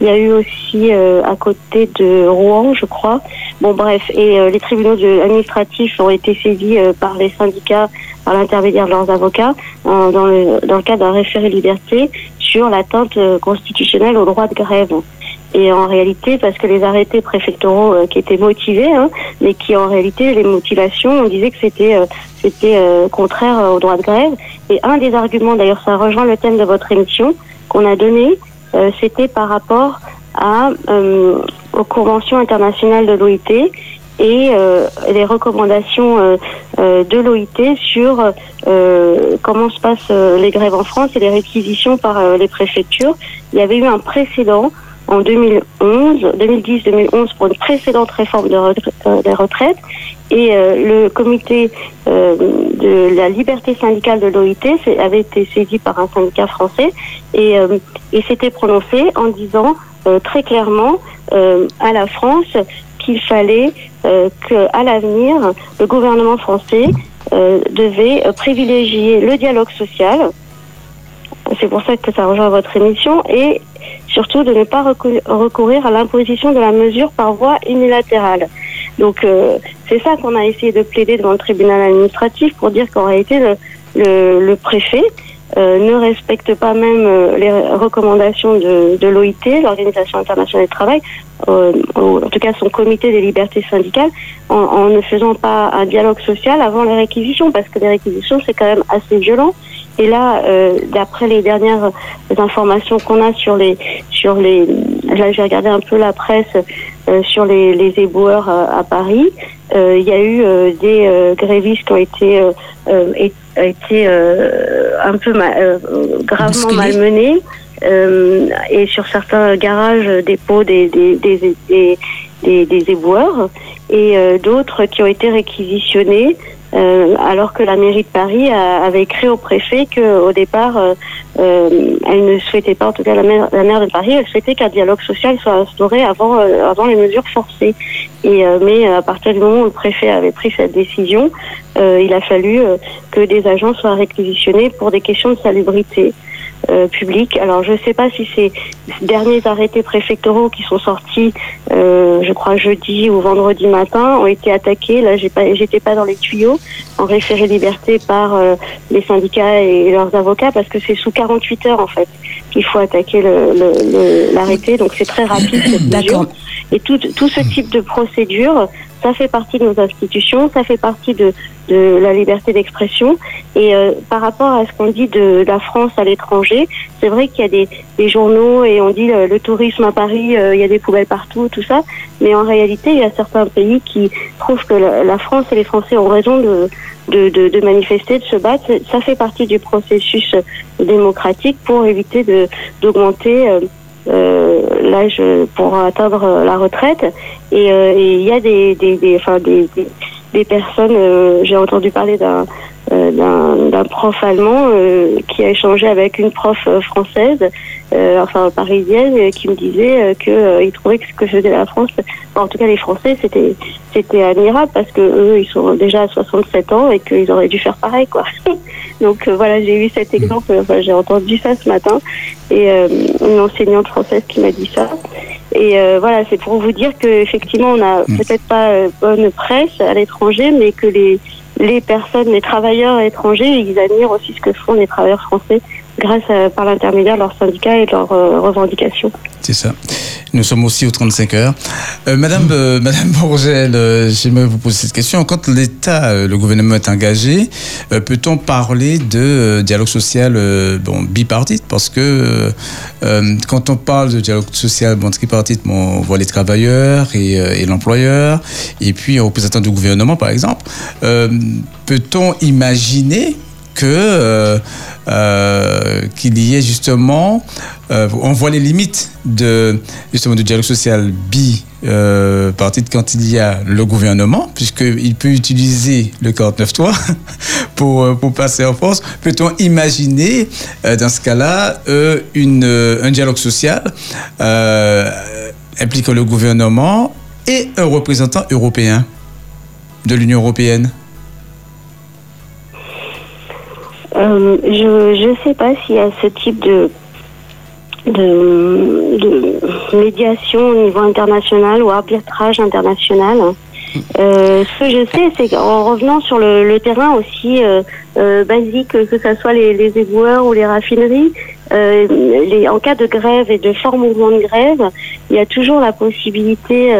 Il y a eu aussi euh, à côté de Rouen, je crois. Bon bref, et euh, les tribunaux administratifs ont été saisis euh, par les syndicats par l'intermédiaire de leurs avocats euh, dans, le, dans le cadre d'un référé liberté sur l'atteinte constitutionnelle au droit de grève. Et en réalité, parce que les arrêtés préfectoraux euh, qui étaient motivés, hein, mais qui en réalité, les motivations, on disait que c'était euh, c'était euh, contraire au droit de grève. Et un des arguments, d'ailleurs, ça rejoint le thème de votre émission, qu'on a donné, euh, c'était par rapport à, euh, aux conventions internationales de l'OIT et euh, les recommandations de l'OIT sur comment se passent les grèves en France et les réquisitions par les préfectures. Il y avait eu un précédent en 2011, 2010-2011 pour une précédente réforme de euh, des retraites et euh, le comité euh, de la liberté syndicale de l'OIT avait été saisi par un syndicat français et, et s'était prononcé en disant très clairement à la France qu'il fallait qu'à l'avenir, le gouvernement français devait privilégier le dialogue social. C'est pour ça que ça rejoint votre émission et surtout de ne pas recou- recourir à l'imposition de la mesure par voie unilatérale. Donc euh, c'est ça qu'on a essayé de plaider devant le tribunal administratif pour dire qu'en réalité le, préfet euh, ne respecte pas même euh, les recommandations de, l'OIT, l'Organisation internationale du travail, en tout cas son comité des libertés syndicales, en, en ne faisant pas un dialogue social avant les réquisitions, parce que les réquisitions c'est quand même assez violent. Et là, euh, d'après les dernières informations qu'on a sur les, sur les, là j'ai regardé un peu la presse euh, sur les, les éboueurs euh, à Paris, euh, il y a eu euh, des euh, grévistes qui ont été, été euh, un peu ma- euh, gravement malmenés. Euh, et sur certains garages dépôts des, des, des, des, des, des éboueurs et euh, d'autres qui ont été réquisitionnés euh, alors que la mairie de Paris a- avait écrit au préfet qu'au départ, euh, euh, elle ne souhaitait pas, en tout cas la maire, la maire de Paris, elle souhaitait qu'un dialogue social soit instauré avant, avant les mesures forcées. Et, mais à partir du moment où le préfet avait pris cette décision, il a fallu que des agents soient réquisitionnés pour des questions de salubrité euh, publique. Alors je ne sais pas si ces derniers arrêtés préfectoraux qui sont sortis, euh, je crois jeudi ou vendredi matin, ont été attaqués. Là, j'ai pas, j'étais pas dans les tuyaux en référé liberté par euh, les syndicats et leurs avocats parce que c'est sous 48 heures en fait qu'il faut attaquer le- le- le- l'arrêté. Donc c'est très rapide. cette mesure. D'accord. Et tout, tout ce type de procédure, ça fait partie de nos institutions, ça fait partie de, de la liberté d'expression. Et euh, par rapport à ce qu'on dit de la France à l'étranger, c'est vrai qu'il y a des, des journaux et on dit euh, le tourisme à Paris, euh, il y a des poubelles partout, tout ça. Mais en réalité, il y a certains pays qui trouvent que la, France et les Français ont raison de, de, de, de manifester, de se battre. Ça fait partie du processus démocratique pour éviter d'augmenter euh, l'âge pour atteindre la retraite. Et et il y a des, des, des, enfin, des, des, des personnes, euh, j'ai entendu parler d'un euh, d'un d'un prof allemand euh, qui a échangé avec une prof euh, française, euh, enfin parisienne, qui me disait que euh, trouvait que ce que faisait la France, en tout cas les Français, c'était c'était admirable parce que eux ils sont déjà à 67 ans et qu'ils auraient dû faire pareil quoi. Donc voilà, j'ai eu cet exemple, enfin, j'ai entendu ça ce matin et une enseignante française qui m'a dit ça. Et euh, voilà, c'est pour vous dire que effectivement, on n'a Mm. peut-être pas euh, bonne presse à l'étranger, mais que les les personnes, les travailleurs étrangers, ils admirent aussi ce que font les travailleurs français grâce à, par l'intermédiaire de leurs syndicats et de leurs euh, revendications. C'est ça. Nous sommes aussi aux 35 heures. Euh, Madame, euh, Bourgel, euh, j'aimerais vous poser cette question. Quand l'État, euh, le gouvernement est engagé, euh, peut-on parler de euh, dialogue social euh, bipartite? Parce que euh, euh, quand on parle de dialogue social bon, tripartite, on voit les travailleurs et, euh, l'employeur, et puis un représentant du gouvernement, par exemple. Euh, peut-on imaginer euh, euh, qu'il y ait justement, euh, on voit les limites de justement du dialogue social bi parti quand il y a le gouvernement, puisqu'il peut utiliser le 49.3 pour, pour passer en force. Peut-on imaginer, dans ce cas-là, un dialogue social impliquant le gouvernement et un représentant européen de l'Union européenne? Euh, je ne sais pas s'il y a ce type de, médiation au niveau international ou arbitrage international. Euh, ce que je sais, c'est qu'en revenant sur le, terrain aussi euh, basique, que ce soit les, éboueurs ou les raffineries, en cas de grève et de fort mouvement de grève, il y a toujours la possibilité,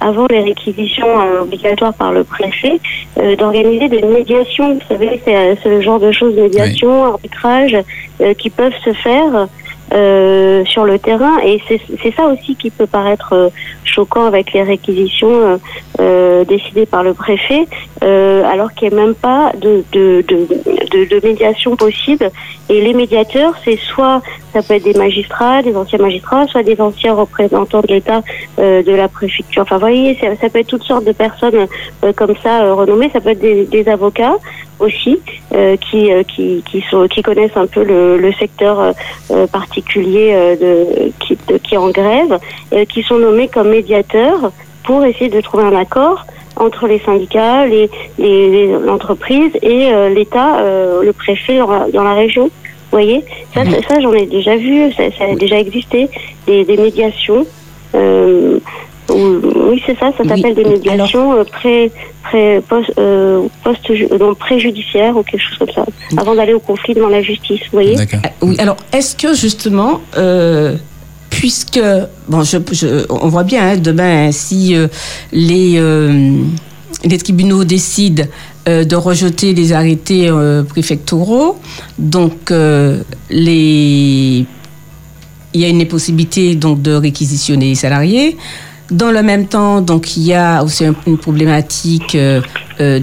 avant les réquisitions euh, obligatoires par le préfet, euh, d'organiser des médiations. Vous savez, c'est euh, le genre de choses, médiation, arbitrage, euh, qui peuvent se faire euh, sur le terrain. Et c'est ça aussi qui peut paraître euh, choquant avec les réquisitions euh, euh, décidées par le préfet, euh, alors qu'il n'y a même pas de, de, de, de, de médiation possible. Et les médiateurs, c'est soit, ça peut être des magistrats, des anciens magistrats, soit des anciens représentants de l'État euh, de la préfecture. Enfin, vous voyez, ça, ça peut être toutes sortes de personnes euh, comme ça euh, renommées. Ça peut être des, des avocats aussi euh, qui, euh, qui, qui, sont, qui connaissent un peu le, le secteur euh, particulier euh, de, qui, de- qui est en grève, euh, qui sont nommés comme médiateurs pour essayer de trouver un accord entre les syndicats, les, les, les- l'entreprise et euh, l'État, euh, le préfet dans la, dans la région. Vous voyez, ça, ça, ça, j'en ai déjà vu, ça, ça a déjà existé, des, des médiations. Euh, oui, c'est ça, ça Oui, s'appelle des alors- médiations euh, pré, pré, post, euh, post, non, préjudiciaires ou quelque chose comme ça, avant d'aller au conflit devant la justice, vous voyez. D'accord. Euh, Oui, alors est-ce que justement, euh, puisque, bon, je, je- on voit bien hein, demain, hein, si euh, les, euh, les tribunaux décident euh, de rejeter les arrêtés euh, préfectoraux, donc euh, les, il y a une possibilité donc de réquisitionner les salariés. Dans le même temps, donc il y a aussi un- une problématique euh, euh,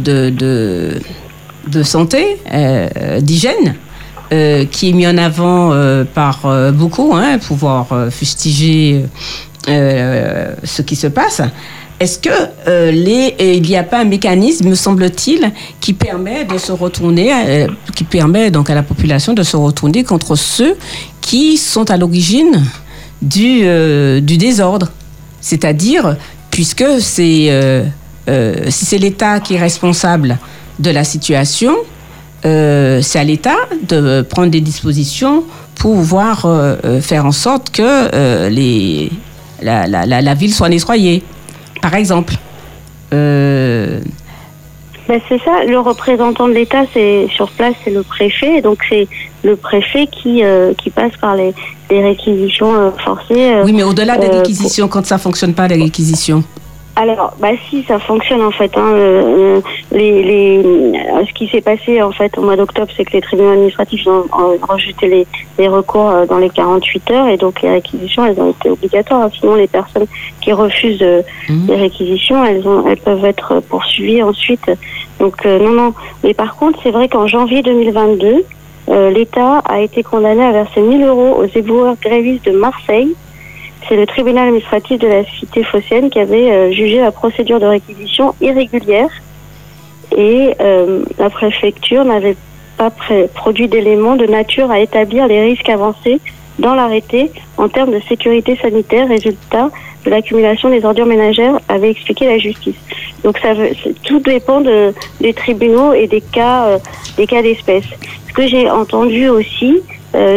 de, santé, euh, d'hygiène, qui est mis en avant par beaucoup, hein, pouvoir fustiger ce qui se passe. est-ce que il n'y a pas un mécanisme, me semble-t-il, qui permet de se retourner, qui permet donc à la population de se retourner contre ceux qui sont à l'origine du désordre? C'est-à-dire, puisque euh, euh, si c'est l'État qui est responsable de la situation, euh, c'est à l'État de prendre des dispositions pour pouvoir faire en sorte que la ville soit nettoyée, par exemple. Ben, c'est ça, le représentant de l'État, c'est sur place, c'est le préfet, donc c'est le préfet qui euh, qui passe par les, les réquisitions euh, forcées. euh. oui, mais au-delà des euh, réquisitions, quand ça fonctionne pas, les réquisitions. Alors, bah si, ça fonctionne en fait. Hein, euh, les, les, euh, ce qui s'est passé en fait au mois d'octobre, c'est que les tribunaux administratifs ont, ont rejeté les, les recours euh, dans les 48 heures et donc les réquisitions, elles ont été obligatoires. hein. Sinon, les personnes qui refusent euh, Mhm. les réquisitions, elles, ont, elles peuvent être poursuivies ensuite. Donc euh, non, non. Mais par contre, c'est vrai qu'en janvier 2022, euh, l'État a été condamné à verser 1000 euros aux éboueurs grévistes de Marseille c'est le tribunal administratif de la cité phocéenne qui avait euh, jugé la procédure de réquisition irrégulière et euh, la préfecture n'avait pas produit d'éléments de nature à établir les risques avancés dans l'arrêté en termes de sécurité sanitaire, résultat de l'accumulation des ordures ménagères, avait expliqué la justice. Donc ça tout dépend de, des tribunaux et des cas, euh, des cas d'espèce. Ce que j'ai entendu aussi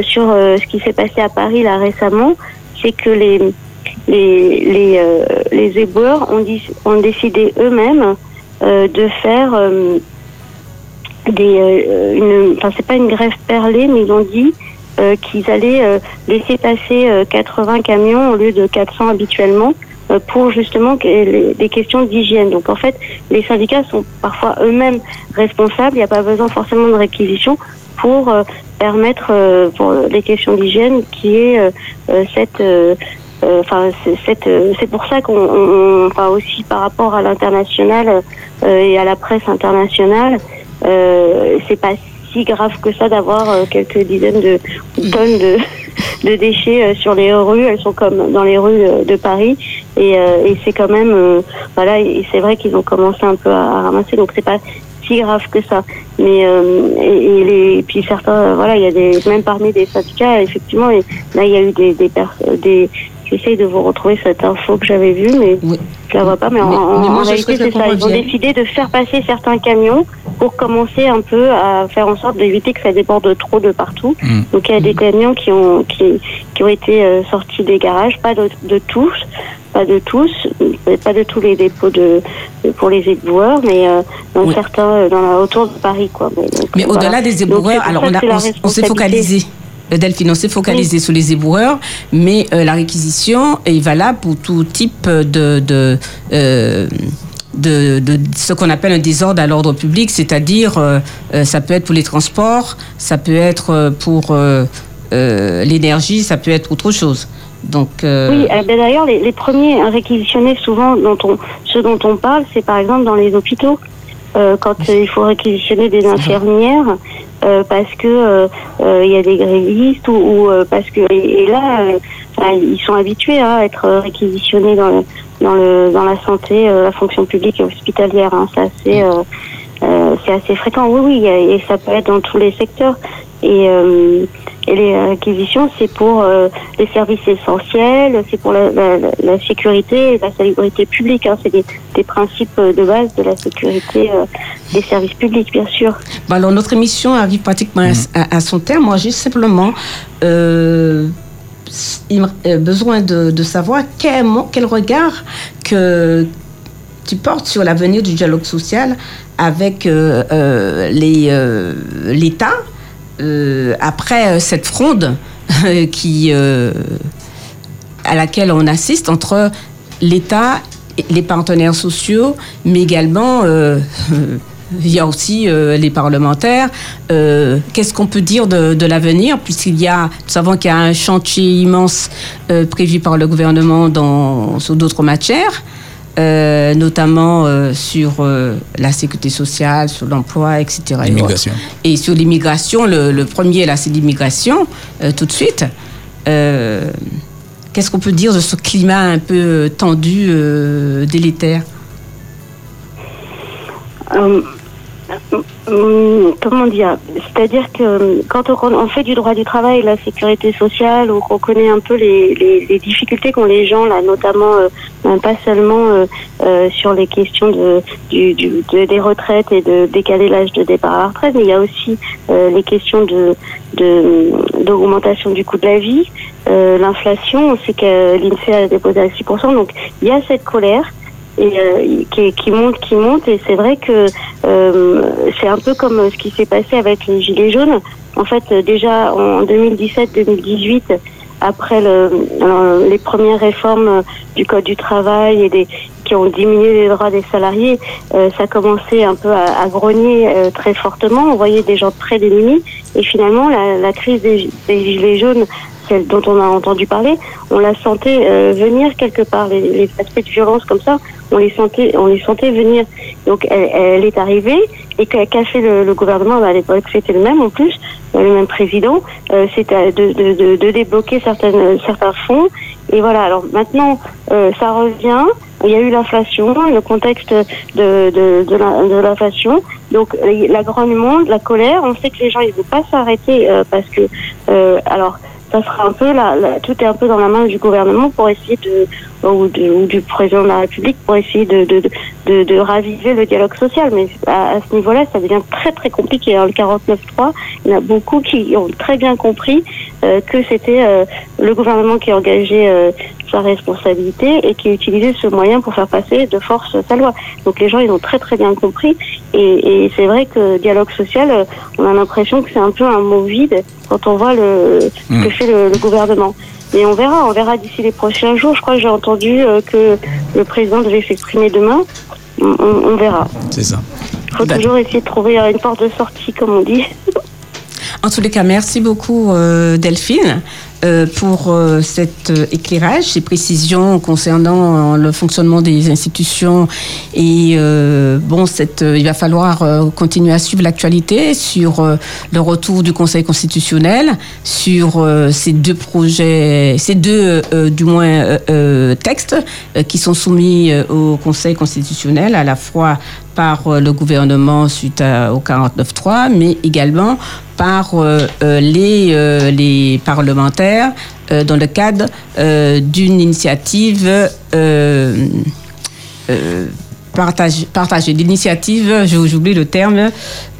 sur ce qui s'est passé à Paris là récemment, c'est que les les les, euh, les éboueurs ont, dis- ont décidé eux-mêmes euh, de faire euh, des une enfin c'est pas une grève perlée mais ils ont dit qu'ils allaient laisser passer euh, 80 camions au lieu de 400 habituellement pour justement des questions d'hygiène. Donc en fait, les syndicats sont parfois eux-mêmes responsables. Il n'y a pas besoin forcément de réquisition pour euh, permettre euh, pour les questions d'hygiène qui est euh, euh, cette euh, euh, Enfin, c'est euh, pour ça qu'on, on- enfin aussi par rapport à l'international euh, et à la presse internationale, euh, c'est pas si grave que ça d'avoir euh, quelques dizaines de tonnes de, déchets euh, sur les rues. Elles sont comme dans les rues euh, de Paris et, c'est quand même, voilà, c'est vrai qu'ils ont commencé un peu à, ramasser, donc c'est pas si grave que ça. Mais et, les, puis certains, voilà, il y a des même parmi des syndicats, effectivement, et là il y a eu des des, des J'essaye de vous retrouver cette info que j'avais vue, mais Oui. je la vois pas. Mais, en, Mais- en- mais moi, en je réalité, souhaiterais c'est ça. qu'on Ils ont décidé de faire passer certains camions pour commencer un peu à faire en sorte d'éviter que ça déborde trop de partout. Mm. Donc il y a des camions qui ont qui, qui ont été euh, sortis des garages, pas de, de tous, pas de tous, pas de tous les dépôts de, de- pour les éboueurs, mais euh, dans Oui. certains euh, dans la autour de Paris, quoi. Mais, donc, Mais au-delà des éboueurs, alors on, s'est focalisé. Delphine, on s'est focalisé sur les éboueurs, mais euh, la réquisition est valable pour tout type de, de, euh, de, de ce qu'on appelle un désordre à l'ordre public, c'est-à-dire euh, ça peut être pour les transports, ça peut être pour l'énergie, ça peut être autre chose. Donc, euh, Oui, euh, ben d'ailleurs, les, les premiers réquisitionnés, souvent, dont on, ceux dont on parle, c'est par exemple dans les hôpitaux, euh, quand euh, il faut réquisitionner des infirmières, euh, parce que euh, euh, il y a des grévistes ou, ou, euh, parce que et, et là, ils sont habitués à être réquisitionnés dans le, dans le dans la santé, euh, la fonction publique et hospitalière. Hein, c'est euh, euh, c'est assez fréquent. Oui, oui, et ça peut être dans tous les secteurs. Et, euh, et les réquisitions, c'est pour euh, les services essentiels, c'est pour la, la, la- sécurité et la salubrité publique. Hein. C'est des, des principes de base de la sécurité euh, des services publics, bien sûr. Bon, alors, notre émission arrive pratiquement à- à, à son terme. Moi, j'ai simplement euh, euh, besoin de, de savoir quel, regard que tu portes sur l'avenir du dialogue social avec euh, euh, euh, l'État euh, après euh, cette fronde euh, euh, à laquelle on assiste entre l'État, les partenaires sociaux, mais également euh, il y a aussi euh, les parlementaires. Euh, Qu'est-ce qu'on peut dire de, l'avenir Puisqu'il y a, nous savons qu'il y a un chantier immense euh, prévu par le gouvernement dans, sur d'autres matières. Euh, notamment euh, sur euh, la sécurité sociale, sur l'emploi, etc. et autres. L'immigration. Et sur l'immigration, le, le premier, là, c'est l'immigration, euh, tout de suite. Euh, qu'est-ce qu'on peut dire de ce climat un peu tendu, euh, délétère? Comment dire C'est-à-dire que euh, quand on, fait du droit du travail, la sécurité sociale, on, on connaît un peu les, difficultés qu'ont les gens là, notamment euh, pas seulement euh, euh, sur les questions de, des retraites et de décaler l'âge de départ à la retraite, mais il y a aussi euh, les questions de de- d'augmentation du coût de la vie, euh, l'inflation. On sait que l'INSEE a déposé à 6%, donc il y a cette colère et euh, qui, qui monte, qui monte. Et c'est vrai que euh, c'est un peu comme ce qui s'est passé avec les Gilets jaunes. En fait, déjà en 2017-2018, après le, euh, les premières réformes du Code du travail et des, qui ont diminué les droits des salariés, euh, ça commençait un peu à, à grogner euh, très fortement. On voyait des gens très démunis. Et finalement, la, la crise des Gilets jaunes dont on a entendu parler, on la sentait euh, venir quelque part. Les, les aspects de violence comme ça, on les sentait, on les sentait venir. Donc elle, elle est arrivée et qu'a qu'a fait le, le gouvernement bah, à l'époque c'était le même en plus, euh, le même président, euh, c'était de, de, de, de débloquer certaines, certains fonds. Et voilà. Alors maintenant, euh, ça revient. Il y a eu l'inflation, le contexte de, de, de l'inflation. Donc la grande monde, la colère. On sait que les gens ils ne vont pas s'arrêter euh, parce que euh, alors ça sera un peu la, la- tout est un peu dans la main du gouvernement pour essayer de ou, de- ou du président de la République pour essayer de de, de, de raviver le dialogue social. Mais à, à ce niveau-là, ça devient très très compliqué. hein. Le 49.3, il y en a beaucoup qui ont très bien compris euh, que c'était euh, le gouvernement qui engageait euh, sa responsabilité et qui utilisait ce moyen pour faire passer de force sa loi. Donc les gens, ils ont très très bien compris. Et, et c'est vrai que dialogue social, on a l'impression que c'est un peu un mot vide quand on voit le, ce que Mm. fait le, le gouvernement. Mais on verra, on verra d'ici les prochains jours. Je crois que j'ai entendu euh, que le président devait s'exprimer demain. On, on- verra. C'est ça. Il faut toujours essayer de trouver euh, une porte de sortie, comme on dit. En tous les cas, merci beaucoup euh, Delphine euh, pour euh, cet euh, éclairage, ces précisions concernant le fonctionnement des institutions et bon, cette, il va falloir continuer à suivre l'actualité sur le retour du Conseil constitutionnel, sur ces deux projets, ces deux du moins textes qui sont soumis au Conseil constitutionnel à la fois par le gouvernement suite au 49.3, mais également par les, les parlementaires euh, dans le cadre euh, d'une initiative euh, euh, partagée, partagée l'initiative, j'ai- j'oublie le terme,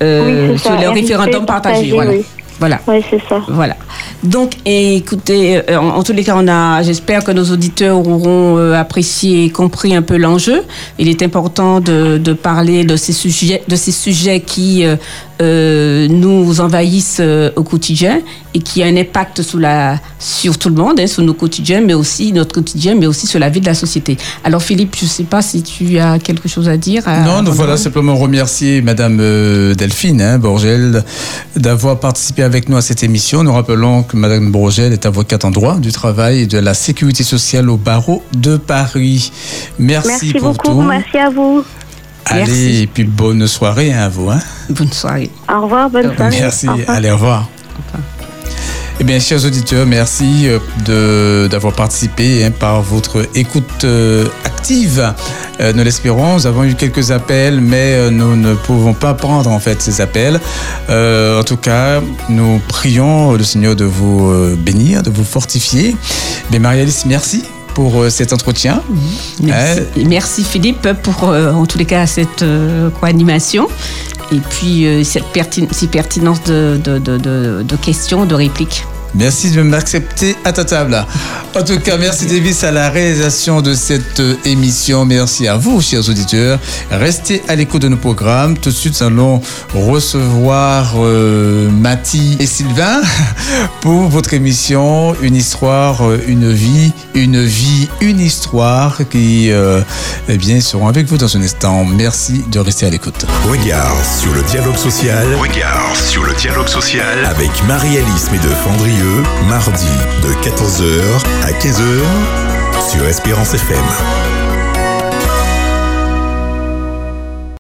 euh, Oui, sur le référendum partagé. partagé, Voilà. oui. Voilà. Oui, c'est ça. Voilà. Donc, écoutez, euh, en, en tous les cas, on a, j'espère que nos auditeurs auront euh, apprécié et compris un peu l'enjeu. Il est important de, de parler de ces sujets, de ces sujets qui euh, euh, nous envahissent euh, au quotidien et qui ont un impact sur la, sur tout le monde, hein, sur nos quotidiens, mais aussi notre quotidien, mais aussi sur la vie de la société. Alors, Philippe, je ne sais pas si tu as quelque chose à dire. à- Non, nous avant voilà simplement remercier Madame Delphine hein, Borgel d'avoir participé avec nous à cette émission. Nous rappelons que Madame Borgel est avocate en droit du travail et de la sécurité sociale au barreau de Paris. Merci, Merci pour beaucoup. tout. Merci à vous. Allez, Merci. et puis bonne soirée à vous. Hein. Bonne soirée. Au revoir. Bonne soirée. Merci, Au allez, au revoir. Eh bien, chers auditeurs, merci euh, d'avoir participé hein, par votre écoute euh, active. Euh, nous l'espérons. Nous avons eu quelques appels, mais euh, nous ne pouvons pas prendre en fait ces appels. En tout cas, nous prions le Seigneur de vous bénir, de vous fortifier. Mais Marie-Alice, merci pour cet entretien. Merci, Et merci Philippe pour, euh, en tous les cas, cette euh, co-animation et puis euh, cette pertin- de- de questions, de répliques. Merci de m'accepter à ta table. En tout cas, merci Davis à la réalisation de cette euh, émission. Merci à vous, chers auditeurs. Restez à l'écoute de nos programmes. Tout de suite, nous allons recevoir euh, Mathie et Sylvain pour votre émission Une histoire, euh, une vie, une vie, une histoire qui euh, eh bien, seront avec vous dans un instant. Merci de rester à l'écoute. Regard sur le dialogue social. Regard sur le dialogue social avec Marie-Alice Mardi de 14h à 15h sur Espérance FM.